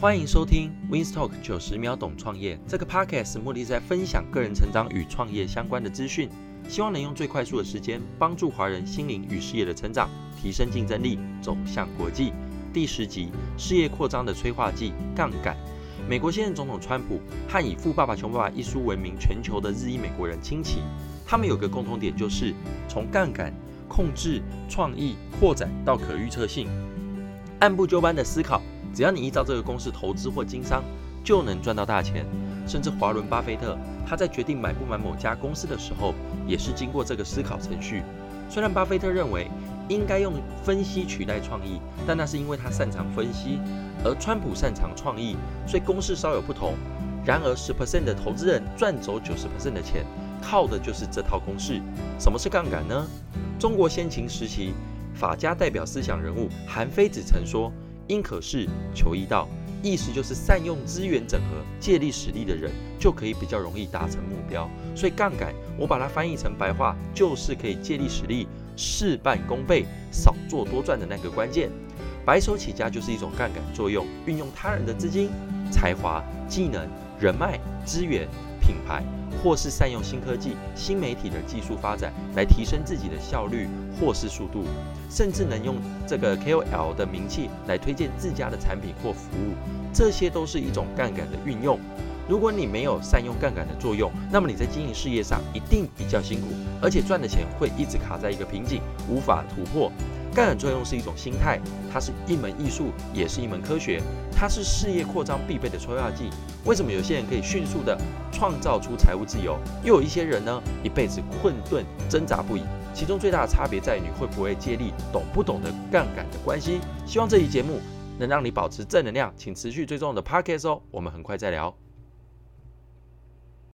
欢迎收听 Winstalk 九十秒懂创业。这个 podcast 目的在分享个人成长与创业相关的资讯，希望能用最快速的时间帮助华人心灵与事业的成长，提升竞争力，走向国际。第十集：事业扩张的催化剂——杠杆。美国现任总统川普和以《富爸爸穷爸爸》一书闻名全球的日裔美国人亲戚，他们有个共同点，就是从杠杆控制、创意扩展到可预测性，按部就班的思考。只要你依照这个公式投资或经商，就能赚到大钱。甚至华伦巴菲特他在决定买不买某家公司的时候，也是经过这个思考程序。虽然巴菲特认为应该用分析取代创意，但那是因为他擅长分析，而川普擅长创意，所以公式稍有不同。然而，十 percent 的投资人赚走九十 percent 的钱，靠的就是这套公式。什么是杠杆呢？中国先秦时期法家代表思想人物韩非子曾说。应可仕，求易道，意思就是善用资源整合、借力使力的人，就可以比较容易达成目标。所以杠杆，我把它翻译成白话，就是可以借力使力、事半功倍、少做多赚的那个关键。白手起家就是一种杠杆作用，运用他人的资金、才华、技能、人脉、资源、品牌。或是善用新科技、新媒体的技术发展来提升自己的效率或是速度，甚至能用这个 KOL 的名气来推荐自家的产品或服务，这些都是一种杠杆的运用。如果你没有善用杠杆的作用，那么你在经营事业上一定比较辛苦，而且赚的钱会一直卡在一个瓶颈，无法突破。杠杆作用是一种心态，它是一门艺术，也是一门科学，它是事业扩张必备的催化剂。为什么有些人可以迅速地创造出财务自由，又有一些人呢，一辈子困顿挣扎不已？其中最大的差别在于你会不会借力，懂不懂得杠杆的关系。希望这期节目能让你保持正能量，请持续追踪我的 podcast 哦，我们很快再聊。